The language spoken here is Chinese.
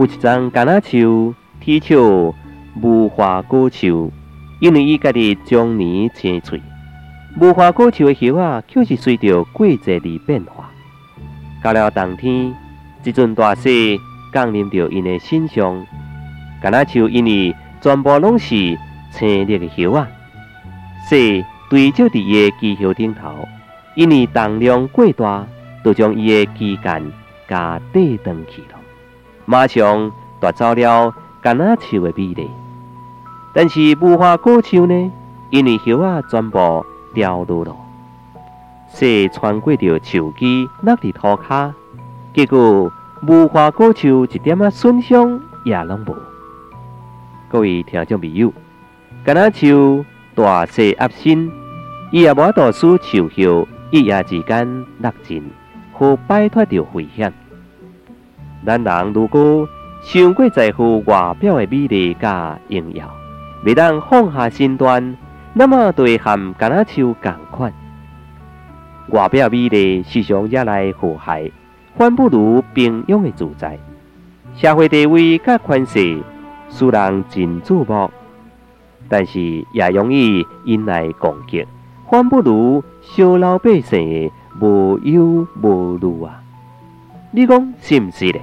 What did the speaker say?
有一丛橄榄树，体笑无花果树，因为伊家己终年青翠。无花果树的叶啊，却是随着季节而变化。到了冬天，一阵大雪降临到因的身上，橄榄树因为全部拢是青绿的叶啊，雪堆积伫伊的枝叶顶头，因为重量过大，就将伊的枝干加缀断去了。马上夺走了橄榄树的美丽，但是无花果树呢？因为叶啊全部掉落了，雪穿过着树枝落伫土骹，结果无花果树一点仔损伤也拢无。各位听众朋友，橄榄树大势压身，伊也无多使树叶一夜之间落尽，好摆脱着危险。咱人如果太过在乎外表的美丽甲荣耀，未当放下身段，那么就会和橄榄树共款。外表美丽时常惹来祸害，反不如平庸的自在。社会地位甲权势使人真注目，但是也容易引来攻击，反不如小老百姓无忧无虑啊！你讲是毋是咧？